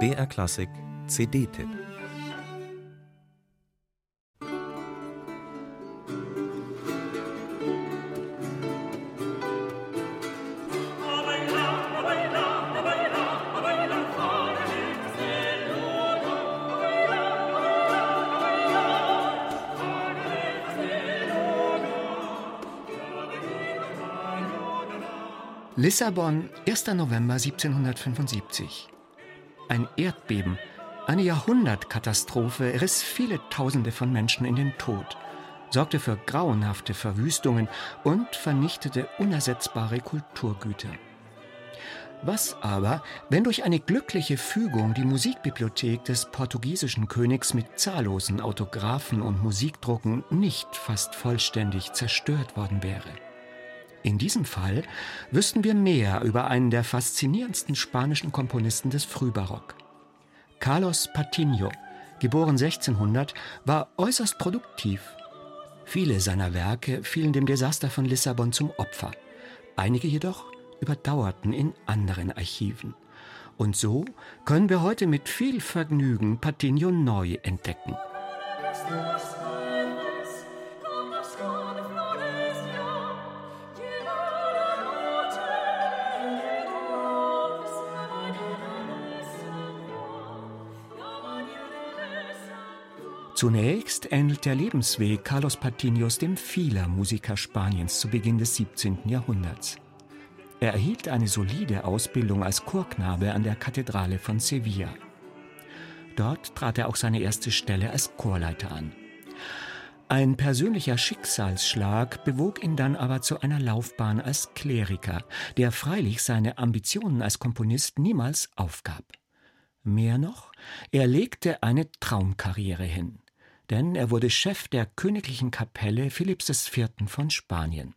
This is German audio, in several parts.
BR Klassik CD-Tipp Lissabon, 1. November 1775. Ein Erdbeben, eine Jahrhundertkatastrophe riss viele Tausende von Menschen in den Tod, sorgte für grauenhafte Verwüstungen und vernichtete unersetzbare Kulturgüter. Was aber, wenn durch eine glückliche Fügung die Musikbibliothek des portugiesischen Königs mit zahllosen Autographen und Musikdrucken nicht fast vollständig zerstört worden wäre? In diesem Fall wüssten wir mehr über einen der faszinierendsten spanischen Komponisten des Frühbarock. Carlos Patiño, geboren 1600, war äußerst produktiv. Viele seiner Werke fielen dem Desaster von Lissabon zum Opfer. Einige jedoch überdauerten in anderen Archiven. Und so können wir heute mit viel Vergnügen Patiño neu entdecken. Zunächst ähnelt der Lebensweg Carlos Patiños dem vieler Musiker Spaniens zu Beginn des 17. Jahrhunderts. Er erhielt eine solide Ausbildung als Chorknabe an der Kathedrale von Sevilla. Dort trat er auch seine erste Stelle als Chorleiter an. Ein persönlicher Schicksalsschlag bewog ihn dann aber zu einer Laufbahn als Kleriker, der freilich seine Ambitionen als Komponist niemals aufgab. Mehr noch, er legte eine Traumkarriere hin denn er wurde Chef der königlichen Kapelle Philipps IV. von Spanien.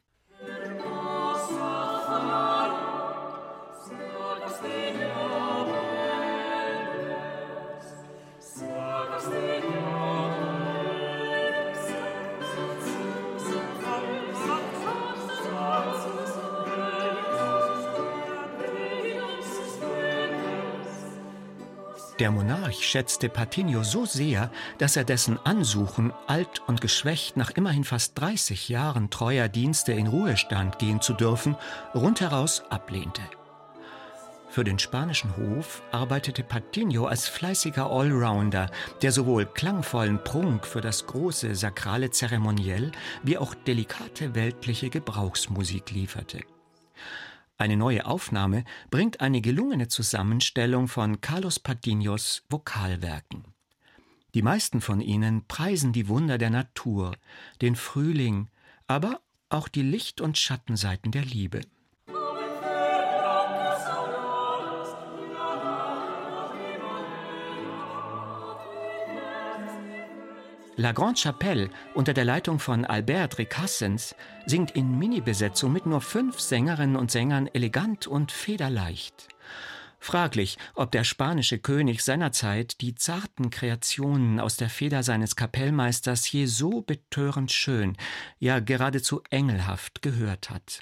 Der Monarch schätzte Patiño so sehr, dass er dessen Ansuchen, alt und geschwächt nach immerhin fast 30 Jahren treuer Dienste in Ruhestand gehen zu dürfen, rundheraus ablehnte. Für den spanischen Hof arbeitete Patiño als fleißiger Allrounder, der sowohl klangvollen Prunk für das große sakrale Zeremoniell wie auch delikate weltliche Gebrauchsmusik lieferte. Eine neue Aufnahme bringt eine gelungene Zusammenstellung von Carlos Patiños Vokalwerken. Die meisten von ihnen preisen die Wunder der Natur, den Frühling, aber auch die Licht- und Schattenseiten der Liebe. La Grande Chapelle unter der Leitung von Albert Recassens singt in Mini-Besetzung mit nur fünf Sängerinnen und Sängern elegant und federleicht. Fraglich, ob der spanische König seinerzeit die zarten Kreationen aus der Feder seines Kapellmeisters je so betörend schön, ja geradezu engelhaft gehört hat.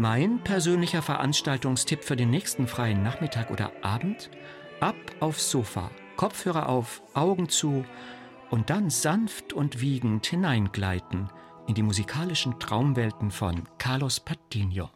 Mein persönlicher Veranstaltungstipp für den nächsten freien Nachmittag oder Abend? Ab aufs Sofa, Kopfhörer auf, Augen zu und dann sanft und wiegend hineingleiten in die musikalischen Traumwelten von Carlos Patino.